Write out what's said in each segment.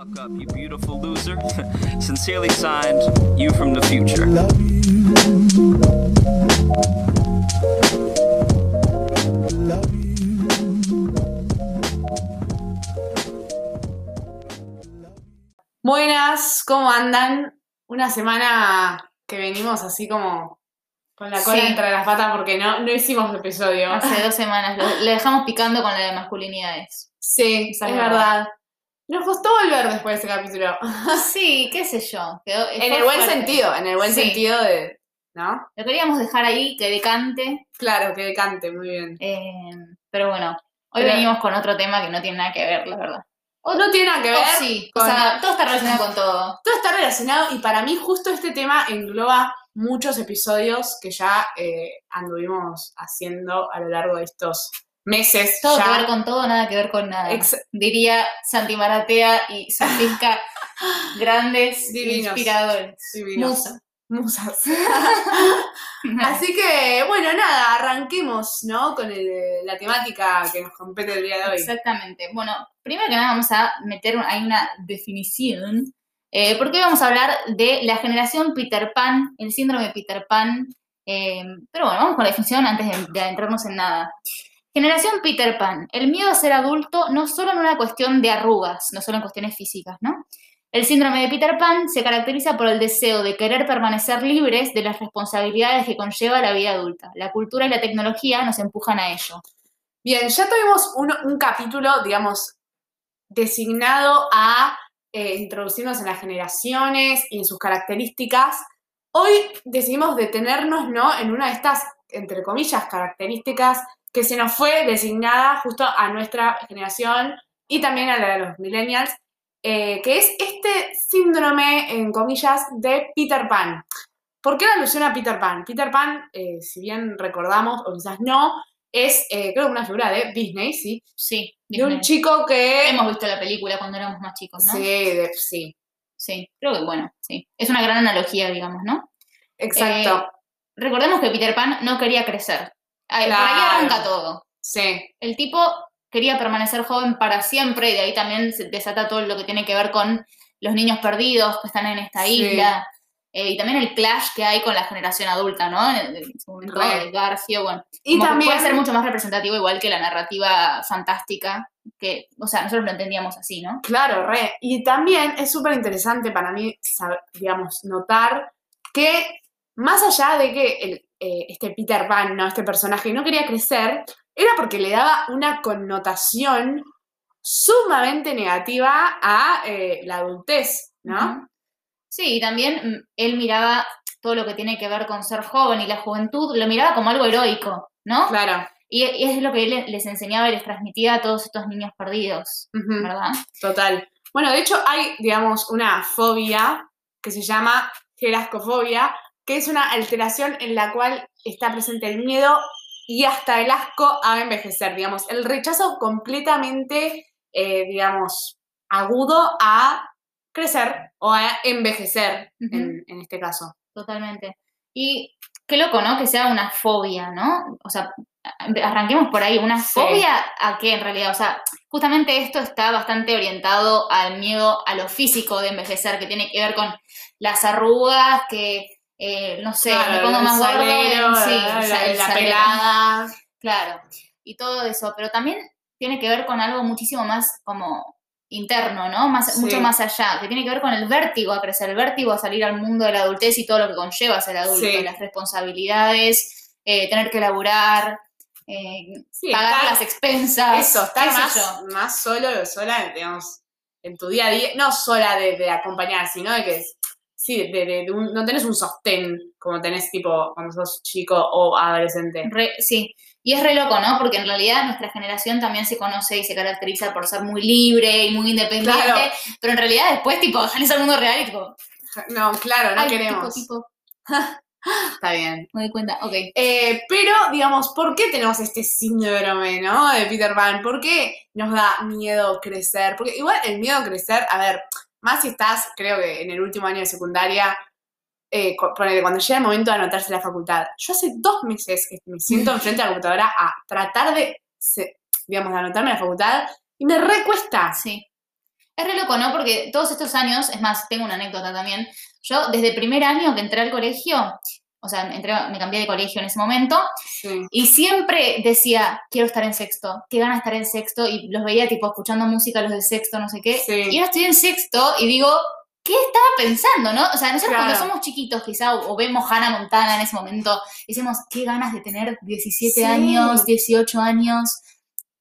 fuck up, you beautiful loser. Sincerely signed, you from the future. Buenas, ¿cómo andan? Una semana que venimos así como con la cola Sí. entre las patas porque no, no hicimos episodio. Hace dos semanas. Lo, lo dejamos picando con la de masculinidades. Sí, es es verdad. verdad. Nos costó volver después de ese capítulo. Sí, qué sé yo. Quedó, en el buen fuerte. sentido, en el buen Sí. sentido de. ¿No? Lo queríamos dejar ahí, que decante. Claro, que decante, muy bien. eh, pero bueno, hoy Pero- venimos con otro tema que no tiene nada que ver, la verdad. O no tiene nada que ver. Oh, sí, con- o sea, todo está relacionado con todo. todo está relacionado y para mí justo este tema engloba muchos episodios que ya eh, anduvimos haciendo a lo largo de estos meses. Todo ya. que ver con todo, nada que ver con nada. Ex- Diría Santi Maratea y Sofisca, grandes Divinos. inspiradores. Divinos. Musa. Musas. Así que, bueno, nada, arranquemos, ¿no? Con el- la temática que nos compete el día de hoy. Exactamente. Bueno, primero que nada vamos a meter ahí una definición, eh, porque hoy vamos a hablar de la generación Peter Pan, el síndrome de Peter Pan. eh, pero bueno, vamos con la definición antes de, de adentrarnos en nada. Generación Peter Pan. El miedo a ser adulto no solo en una cuestión de arrugas, no solo en cuestiones físicas, ¿no? El síndrome de Peter Pan se caracteriza por el deseo de querer permanecer libres de las responsabilidades que conlleva la vida adulta. La cultura y la tecnología nos empujan a ello. Bien, ya tuvimos un, capítulo, digamos, designado a eh, introducirnos en las generaciones y en sus características. Hoy decidimos detenernos, ¿no? En una de estas, entre comillas, características que se nos fue designada justo a nuestra generación y también a la de los millennials, eh, que es este síndrome, en comillas, de Peter Pan. ¿Por qué la alusión a Peter Pan? Peter Pan, eh, si bien recordamos, o quizás no, es, eh, creo que una figura de Disney, ¿sí? Sí, De un chico que... Hemos visto la película cuando éramos más chicos, ¿no? Sí, de- sí, Sí, creo que bueno, sí. Es una gran analogía, digamos, ¿no? exacto. Eh, Recordemos que Peter Pan no quería crecer. Por ahí arranca todo. sí, El tipo quería permanecer joven para siempre y de ahí también se desata todo lo que tiene que ver con los niños perdidos que están en esta Sí. isla. Eh, y también el clash que hay con la generación adulta, ¿no? En, ese momento de Garfio, bueno. y también... puede ser mucho más representativo igual que la narrativa fantástica, que, o sea, nosotros lo entendíamos así, ¿no? Claro, re. Y también es súper interesante para mí, digamos, notar que más allá de que el, eh, este Peter Pan, ¿no? Este personaje no quería crecer, era porque le daba una connotación sumamente negativa a eh, la adultez, ¿no? Sí, y también mm, él miraba todo lo que tiene que ver con ser joven y la juventud, lo miraba como algo heroico, ¿no? Claro. Y, y es lo que él les enseñaba y les transmitía a todos estos niños perdidos. ¿verdad? Total. Bueno, de hecho hay, digamos, una fobia que se llama gerascofobia, que es una alteración en la cual está presente el miedo y hasta el asco a envejecer, digamos, el rechazo completamente, eh, digamos, agudo a crecer o a envejecer, en, en este caso. Totalmente. Y qué loco, ¿no? Que sea una fobia, ¿no? O sea, arranquemos por ahí. ¿Una Sí. fobia a qué en realidad? O sea, justamente esto está bastante orientado al miedo a lo físico de envejecer, que tiene que ver con las arrugas, que, eh, no sé, Claro, me pongo más gordo. salero, sí, la, pelada. Claro, y todo eso, pero también tiene que ver con algo muchísimo más como interno, ¿no? Más, Sí. Mucho más allá, que tiene que ver con el vértigo a crecer, el vértigo a salir al mundo de la adultez y todo lo que conlleva ser adulto, Sí. las responsabilidades, eh, tener que laburar, eh, Sí, pagar estar- las expensas, Eso, estar más, yo. más solo sola, digamos, en tu día a día, no sola de, de acompañar, sino de que, sí, de, de- de un- no tenés un sostén como tenés tipo cuando sos chico o adolescente. Re- sí, y es re loco, ¿no? Porque en realidad nuestra generación también se conoce y se caracteriza por ser muy libre y muy independiente, Claro. pero en realidad después, tipo, salís al mundo real y tipo, No, claro, no ay, queremos. tipo, tipo, Está bien. me doy cuenta, ok. Eh, pero, digamos, ¿por qué tenemos este síndrome, ¿no? De Peter Pan? ¿Por qué nos da miedo crecer? Porque igual el miedo a crecer, a ver, más si estás, creo que en el último año de secundaria, eh, cuando llega el momento de anotarse la facultad. Yo hace dos meses que me siento enfrente a la computadora a tratar de, digamos, de anotarme la facultad y me recuesta. Sí. Es re loco, ¿no? Porque todos estos años, es más, tengo una anécdota también. Yo, desde primer año que entré al colegio, o sea, entré, me cambié de colegio en ese momento, Sí. y siempre decía, quiero estar en sexto, qué gana estar en sexto, y los veía tipo escuchando música, los del sexto, no sé qué. Sí. Y ahora estoy en sexto y digo, ¿qué estaba pensando, no? O sea, nosotros Claro. cuando somos chiquitos, quizá, o, vemos Hannah Montana en ese momento, decimos, qué ganas de tener 17 Sí. años, 18 años.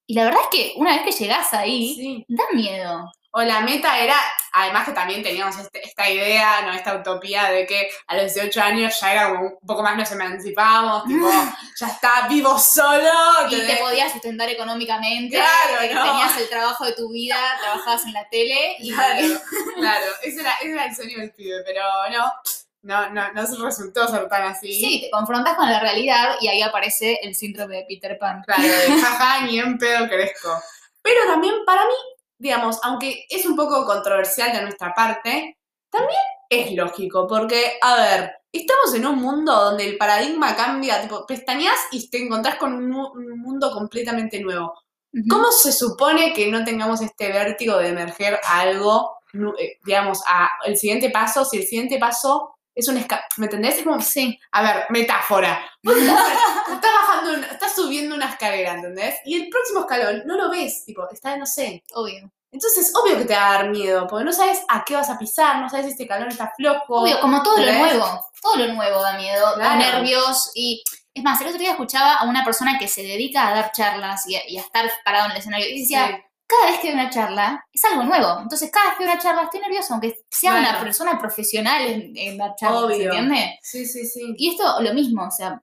Y la verdad es que una vez que llegás ahí, da miedo. O la meta era, además que también teníamos este- esta idea, ¿no? Esta utopía de que a los 18 años ya era como un poco más nos emancipábamos, tipo, ya está vivo solo. Y te ¿entendés? podías sustentar económicamente, Claro, eh, ¿no? tenías el trabajo de tu vida, trabajabas en la tele y Claro, claro, ese era, ese era el sueño del pibe, pero no, no, no, no se resultó ser tan así. sí, te confrontas con la realidad y ahí aparece el síndrome de Peter Pan. Claro, de jaja, ni en pedo crezco. Pero también para mí, digamos, aunque es un poco controversial de nuestra parte, también es lógico, porque, a ver, estamos en un mundo donde el paradigma cambia, tipo, pestañas y te encontrás con un, mu- un mundo completamente nuevo. ¿Cómo se supone que no tengamos este vértigo de emerger a algo, eh, digamos, a el siguiente paso, si el siguiente paso es un esca... ¿Me entendés? Es como, Sí, a ver, metáfora. Vos estás, estás bajando, una- estás subiendo una escalera, ¿entendés? Y el próximo escalón no lo ves, tipo, está, no sé. obvio. Entonces, obvio que te va a dar miedo, porque no sabes a qué vas a pisar, no sabes si este escalón está flojo. Obvio, como todo lo nuevo. Todo lo nuevo da miedo, da nervios y... Es más, el otro día escuchaba a una persona que se dedica a dar charlas y a, y a estar parado en el escenario y decía, Sí, cada vez que veo una charla es algo nuevo. Entonces, cada vez que veo una charla estoy nerviosa, aunque sea una persona profesional en, en dar charlas, ¿se Obvio. entiende? sí, sí, sí. Y esto lo mismo, o sea,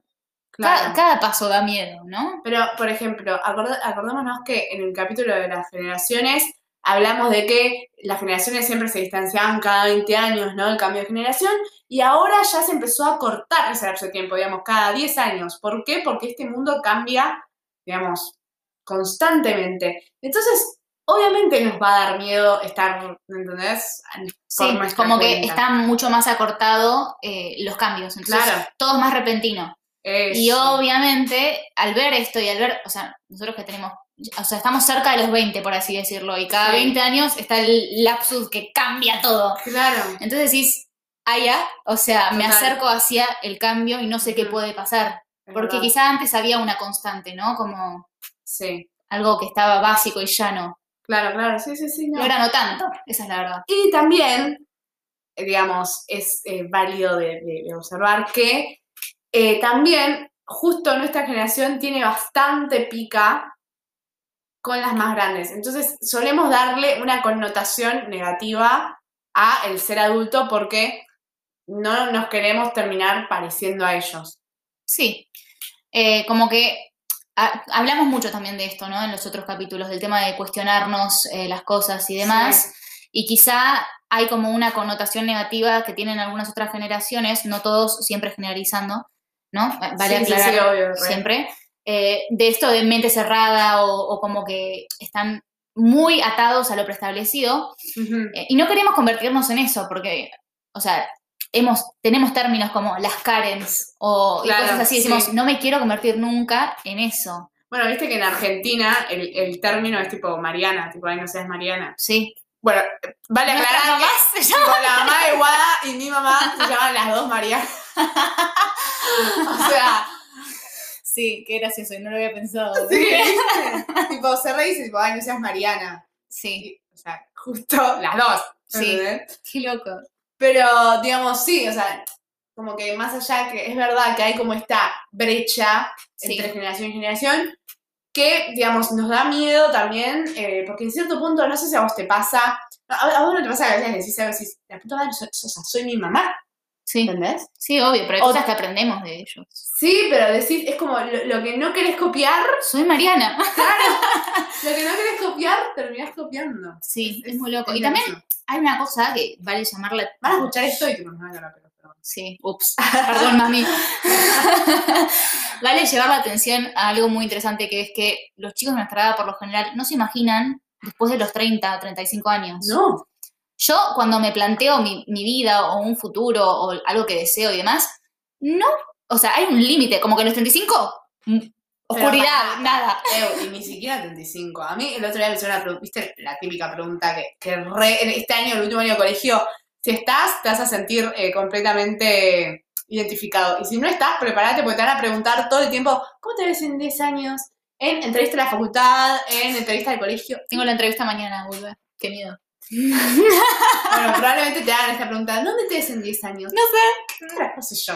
Claro. cada, cada paso da miedo, ¿no? Pero, por ejemplo, acorda- acordémonos que en el capítulo de las generaciones hablamos de que las generaciones siempre se distanciaban cada 20 años, ¿no? El cambio de generación. Y ahora ya se empezó a cortar ese lapso de tiempo, digamos, cada 10 años. ¿Por qué? Porque este mundo cambia, digamos, constantemente. Entonces, obviamente nos va a dar miedo estar, ¿entendés? Sí, como que está mucho más acortado eh, los cambios. Entonces, Claro. todo es más repentino. Y Eso. obviamente, al ver esto y al ver, o sea, nosotros que tenemos, o sea, estamos cerca de los 20, por así decirlo, y cada Sí. 20 años está el lapsus que cambia todo. Claro. Entonces decís, ah, ya, o sea, me Total. acerco hacia el cambio y no sé qué puede pasar. es Porque verdad. quizá antes había una constante, ¿no? Como Sí. algo que estaba básico y llano. Claro, claro. Sí, sí, sí. No. ahora no tanto, esa es la verdad. Y también, eh, digamos, es eh, válido de, de- de observar que eh, también justo nuestra generación tiene bastante pica con las más grandes. Entonces solemos darle una connotación negativa a el ser adulto porque no nos queremos terminar pareciendo a ellos. Sí, Eh, como que ha- hablamos mucho también de esto, ¿no? En los otros capítulos, del tema de cuestionarnos eh, las cosas y demás. Y quizá hay como una connotación negativa que tienen algunas otras generaciones, no todos siempre generalizando, ¿no? Vale Sí, sí, aclarar sí, obvio, re. siempre. eh, de esto de mente cerrada o, o como que están muy atados a lo preestablecido. Ujú. Eh, y no queremos convertirnos en eso, porque, o sea, hemos, tenemos términos como las Karens o Claro, cosas así, decimos, sí. no me quiero convertir nunca en eso. Bueno, viste que en Argentina el, el término es tipo Mariana, tipo, ay, no seas Mariana. Sí. Bueno, vale aclarar que se Tipo, la mamá de Guada y mi mamá se llaman las dos María. o sea, Sí, qué gracioso, y no lo había pensado. sí. tipo, se reí y dice, tipo, ay, no seas Mariana. Sí, Y, o sea, justo las dos. Sí. qué loco. Pero, digamos, sí, o sea, como que más allá que es verdad que hay como esta brecha Sí. entre generación y generación, que, digamos, nos da miedo también, eh, porque en cierto punto, no sé si a vos te pasa, a, a vos no te pasa que a veces decís, a veces, la puta madre, soy mi mamá, Sí, ¿entendés? sí, obvio, pero hay O- cosas que aprendemos de ellos. Sí, pero decís, es como lo, lo que no querés copiar, Soy Mariana. claro, lo que no querés copiar, terminás copiando. Sí, es muy loco. Es Y también hay una cosa que vale llamarla... Van a escuchar esto y te van a pero, pero. Sí, ups, perdón, mami. vale llevar la atención a algo muy interesante que es que los chicos de nuestra edad, por lo general, no se imaginan después de los 30, 35 años. No, Yo, cuando me planteo mi, mi vida o un futuro o algo que deseo y demás, no. O sea, hay un límite, como que en los 35, mm, Oscuridad, nada. Y ni siquiera 35. A mí el otro día me hicieron una pregunta, viste la típica pregunta que, que re- este año, el último año de colegio, si estás, te vas a sentir eh, completamente identificado. Y si no estás, prepárate porque te van a preguntar todo el tiempo, ¿cómo te ves en 10 años? En entrevista de la facultad, en entrevista de colegio. Tengo la entrevista mañana, vuelve. Qué miedo. Bueno, probablemente te hagan esta pregunta, ¿dónde te ves en 10 años? No sé. ¿Qué carajo sé yo?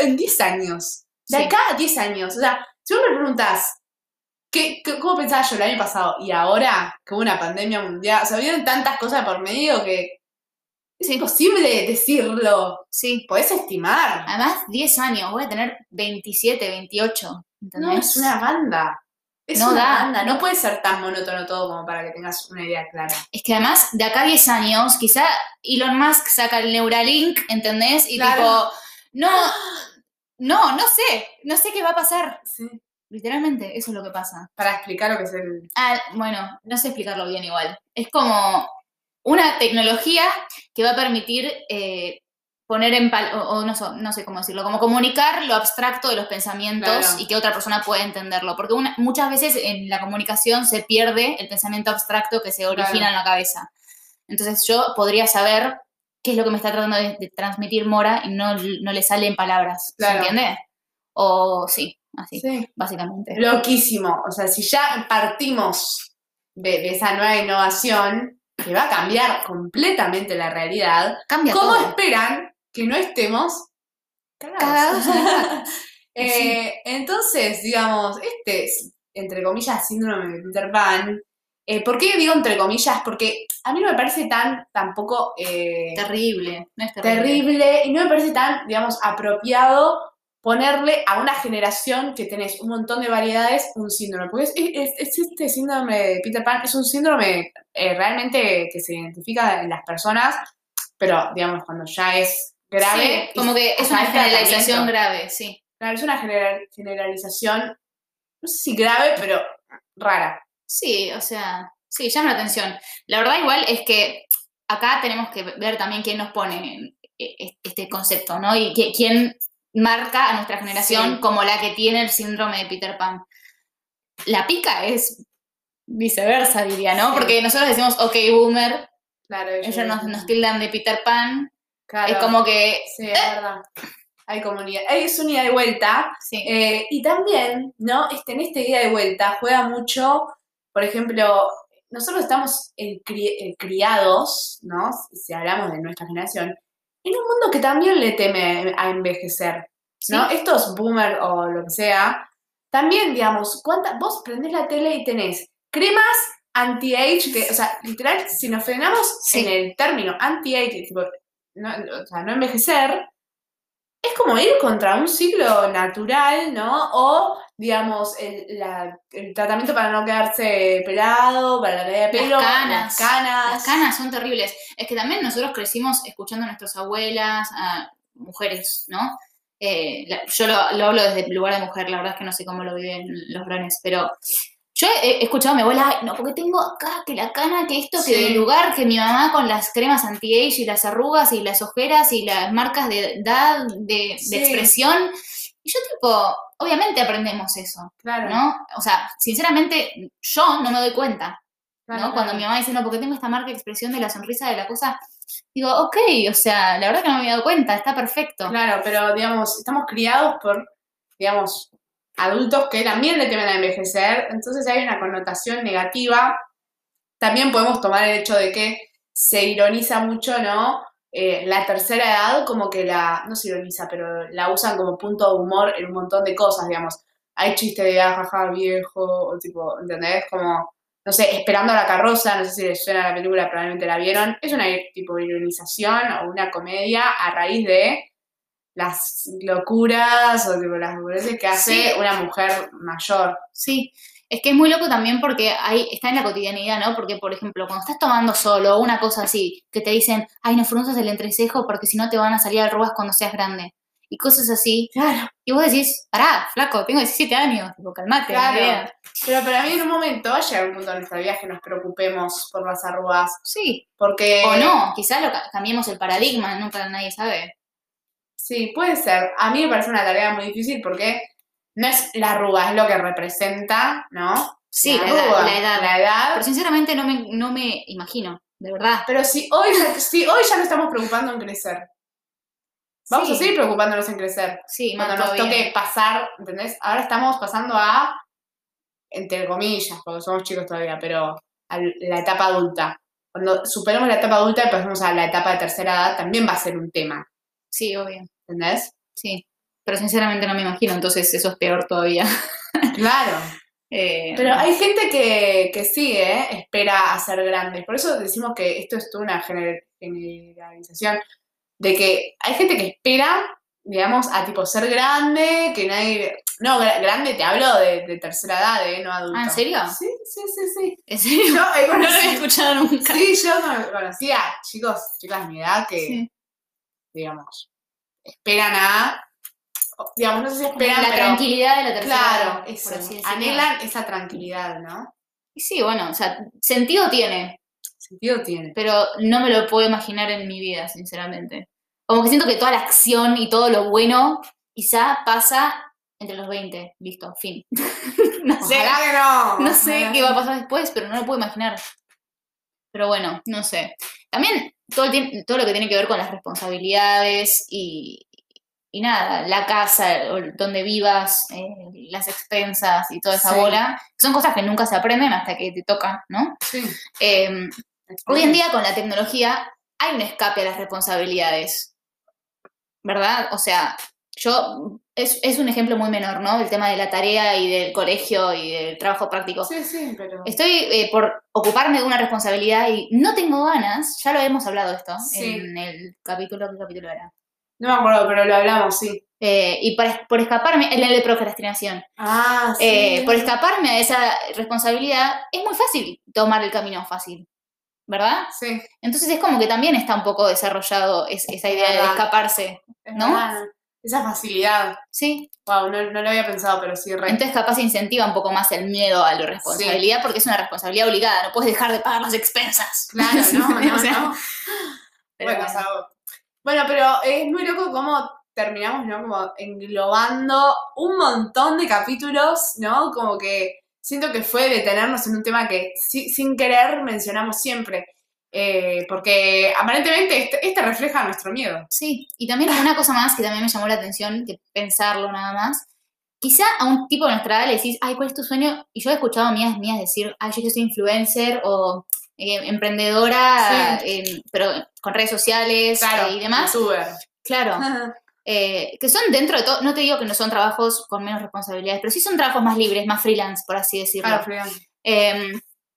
En 10 años. De Sí. acá a 10 años. O sea, si vos me preguntas, ¿qué, qué- ¿cómo pensaba yo el año pasado? Y ahora, que hubo una pandemia mundial, o sea, vieron tantas cosas por medio que es imposible decirlo. Sí. Podés estimar. Además, 10 años, voy a tener 27, 28. ¿Entendés? No, es una banda. Es No una da. banda. No puede ser tan monótono todo como para que tengas una idea clara. Es que además, de acá a 10 años, quizá Elon Musk saca el Neuralink, ¿entendés? Y Claro. tipo, no, no, no sé, no sé qué va a pasar. Sí. Literalmente, eso es lo que pasa. Para explicar lo que es el. Ah, bueno, no sé explicarlo bien igual. Es como una tecnología que va a permitir eh, poner en pal o, o no, so- no sé cómo decirlo, como comunicar lo abstracto de los pensamientos Claro. y que otra persona pueda entenderlo. Porque una- muchas veces en la comunicación se pierde el pensamiento abstracto que se origina Claro. en la cabeza. Entonces yo podría saber qué es lo que me está tratando de, de transmitir Mora y no, no le sale en palabras. Claro. ¿Se entiende? O sí, así, Sí. básicamente. Loquísimo. O sea, si ya partimos de, de esa nueva innovación que va a cambiar completamente la realidad, Cambia ¿cómo todo. esperan que no estemos Cagados Eh, Entonces, digamos, este, es, entre comillas, síndrome de Peter Pan. eh, ¿Por qué digo entre comillas? Porque a mí no me parece tan tampoco eh, Terrible, no es terrible. terrible y no me parece tan, digamos, apropiado ponerle a una generación que tenés un montón de variedades un síndrome. Porque es, es- es este síndrome de Peter Pan, es un síndrome eh, realmente que se identifica en las personas, pero digamos, cuando ya es grave. Sí, como que es una generalización grave, sí. Claro, es una general- generalización, no sé si grave, pero rara. Sí, o sea, sí, llama la atención. La verdad igual es que acá tenemos que ver también quién nos pone eh, este concepto, ¿no? Y qui- quién marca a nuestra generación Sí. como la que tiene el síndrome de Peter Pan. La pica es viceversa, diría, ¿no? Sí. Porque nosotros decimos, ok, boomer, Claro, ellos nos, nos tildan de Peter Pan. Claro, Es como que, Sí, es verdad. Hay comunidad. Es un ida y vuelta. sí, Eh, y también, ¿no? Este, en este ida de vuelta juega mucho, por ejemplo, nosotros estamos eh, cri- eh, criados, ¿no? Si, hablamos de nuestra generación, en un mundo que también le teme a envejecer, ¿no? Sí. Estos boomers o lo que sea, también, digamos, ¿cuánta, vos prendés la tele y tenés cremas anti-age, o sea, literal, si nos frenamos Sí. en el término anti-age, tipo, no, o sea, no envejecer, es como ir contra un ciclo natural, ¿no? O, digamos, el, la- el tratamiento para no quedarse pelado, para la caída de Las pelo, canas. las canas. Las canas son terribles. Es que también nosotros crecimos escuchando a nuestras abuelas, a mujeres, ¿no? Eh, la- yo lo, lo hablo desde el lugar de mujer, la verdad es que no sé cómo lo viven los varones, pero yo he escuchado a mi abuela, "Ay, no, porque tengo acá que la cana, que esto, que Sí. del lugar, que mi mamá con las cremas anti-age y las arrugas y las ojeras y las marcas de edad, de, expresión. Y yo tipo, obviamente aprendemos eso, Claro, ¿no? O sea, sinceramente, yo no me doy cuenta. claro, ¿no? Cuando mi mamá dice, no, porque tengo esta marca de expresión de la sonrisa de la cosa, digo, ok, o sea, la verdad que no me había dado cuenta, está perfecto. Claro, pero, digamos, estamos criados por, digamos, adultos que también le temen a envejecer, entonces hay una connotación negativa. También podemos tomar el hecho de que se ironiza mucho, ¿no? Eh, la tercera edad como que la, no se ironiza, pero la usan como punto de humor en un montón de cosas, digamos. Hay chistes de ah, jaja, viejo, o tipo, ¿entendés? Como, no sé, esperando a la carroza, no sé si les suena la película, probablemente la vieron. Es una tipo ironización o una comedia a raíz de las locuras o tipo las locuras que hace Sí. una mujer mayor. Sí, es que es muy loco también porque ahí está en la cotidianidad, ¿no? Porque, por ejemplo, cuando estás tomando solo una cosa así, que te dicen, ay, no frunzas el entrecejo porque si no te van a salir arrugas cuando seas grande. Y cosas así. Claro. Y vos decís, pará, flaco, tengo 17 años, tipo, calmate. Claro. ni idea". Pero para mí en un momento va a llegar un punto en nuestra vida que nos preocupemos por las arrugas. Sí, Porque. o no, quizás lo ca- cambiemos el paradigma, nunca nadie sabe. Sí, puede ser. A mí me parece una tarea muy difícil porque no es la arruga, es lo que representa, ¿no? Sí, la, edad, la edad. La edad. Pero sinceramente no me, no me imagino, de verdad. Pero si hoy, si hoy ya no estamos preocupando en crecer, vamos Sí. a seguir preocupándonos en crecer. Sí, Cuando nos toque bien. pasar, ¿entendés? Ahora estamos pasando a, entre comillas, porque somos chicos todavía, pero a la etapa adulta. Cuando superemos la etapa adulta y pasemos a la etapa de tercera edad, también va a ser un tema, Sí, obvio. ¿Entendés? Sí. Pero sinceramente no me imagino, entonces eso es peor todavía. Claro. Eh, Pero hay gente que, que sí, ¿eh? espera a ser grande. Por eso decimos que esto es toda una gener- generalización. De que hay gente que espera, digamos, a tipo ser grande, que nadie. No, gra- grande te hablo de, de tercera edad, ¿eh? No adulto. Ah, ¿en serio? Sí, sí, sí, sí. ¿En serio? Yo he No lo había escuchado nunca. Sí, yo no- conocía chicos, chicas de mi edad que, Sí. digamos, esperan a. Digamos, no sé si esperan, la pero. tranquilidad de la tercera Claro, edad, eso. decirlo. Anhelan esa tranquilidad, ¿no? Y Sí, bueno, o sea, sentido tiene, Sentido tiene. pero no me lo puedo imaginar en mi vida, sinceramente. Como que siento que toda la acción y todo lo bueno quizá pasa entre los 20. Listo, fin. no sé, que no. no sé qué va a pasar después, pero no lo puedo imaginar. Pero bueno, no sé. También todo, el todo lo que tiene que ver con las responsabilidades y, y nada, la casa, donde vivas, eh, las expensas y toda esa Sí. bola, son cosas que nunca se aprenden hasta que te tocan, ¿no? Sí. Eh, hoy en día con la tecnología hay un escape a las responsabilidades, ¿verdad? O sea, yo, es, es un ejemplo muy menor, ¿no? El tema de la tarea y del colegio y del trabajo práctico. Sí, sí, pero. Estoy eh, por ocuparme de una responsabilidad y no tengo ganas, ya lo hemos hablado esto Sí. en el capítulo, ¿qué capítulo era? No me acuerdo, pero lo hablamos, sí. Eh, y para- por escaparme, el de procrastinación, Ah, sí. Eh, por escaparme a esa responsabilidad, es muy fácil tomar el camino fácil, ¿verdad? Sí, Entonces es como que también está un poco desarrollado es- esa idea de escaparse, es ¿no? Esa facilidad. ¿sí? Wow, no, no lo había pensado, pero sí, re. Entonces capaz incentiva un poco más el miedo a la responsabilidad porque es una responsabilidad obligada, no puedes dejar de pagar las expensas. Claro, no, no, O sea, no. pero Bueno, bueno. o sea, bueno, pero es muy loco cómo terminamos, ¿no? Como englobando un montón de capítulos, ¿no? Como que siento que fue detenernos en un tema que si- sin querer mencionamos siempre. Eh, porque aparentemente este, este refleja nuestro miedo. Sí, y también una cosa más que también me llamó la atención, que pensarlo nada más, quizá a un tipo de nuestra edad le decís, ay, ¿cuál es tu sueño? Y yo he escuchado a mías mías decir, ay, yo ser influencer o eh, emprendedora, eh, pero con redes sociales Claro, eh, y demás. youtuber. Claro, eh, que son dentro de todo, no te digo que no son trabajos con menos responsabilidades, pero sí son trabajos más libres, más freelance, por así decirlo. Claro, Frida. Eh,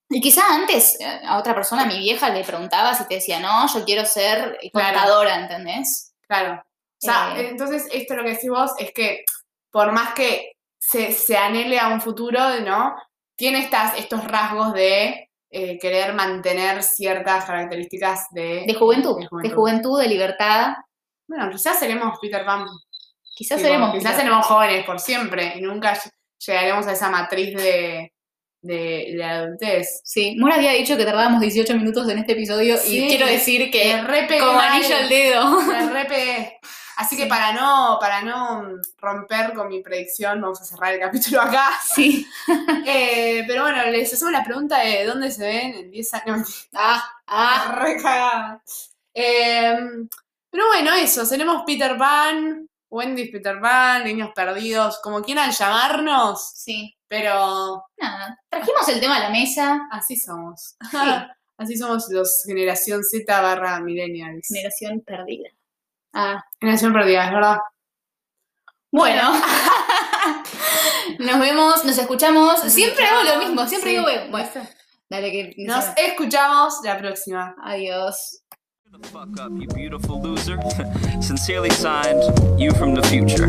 y quizá antes eh, a otra persona, a mi vieja, le preguntabas y te decía, no, yo quiero ser Claro. contadora, ¿entendés? Claro. O sea, Eh, entonces esto lo que decís vos es que por más que se, se anhele a un futuro, ¿no? Tiene estas, estos rasgos de eh, querer mantener ciertas características de, De juventud, de de juventud. de libertad. Bueno, quizás seremos Peter Pan. Quizás seremos. quizás seremos jóvenes por siempre y nunca ll- llegaremos a esa matriz de, de, de adultez. Sí, Mora había dicho que tardábamos 18 minutos en este episodio Sí, y quiero decir que re pegué como anillo al dedo. me. Así que para no, para no romper con mi predicción, vamos a cerrar el capítulo acá. Sí. Eh, pero bueno, les hacemos la pregunta de dónde se ven en 10 años. Ah, ah. Re cagada. Eh, pero bueno, eso, seremos Peter Pan, Wendy's Peter Pan, Niños Perdidos, como quieran llamarnos, Sí. pero Nada. Trajimos el tema a la mesa. así somos. Sí. Así somos los generación Z barra millennials. Generación perdida. Ah. Generación perdida, es verdad. Bueno. nos vemos, nos escuchamos. Siempre hago lo mismo, siempre Sí. digo, bueno, bueno, dale que. Nos escuchamos la próxima. Adiós. the fuck up, you beautiful loser. Sincerely signed, you from the future.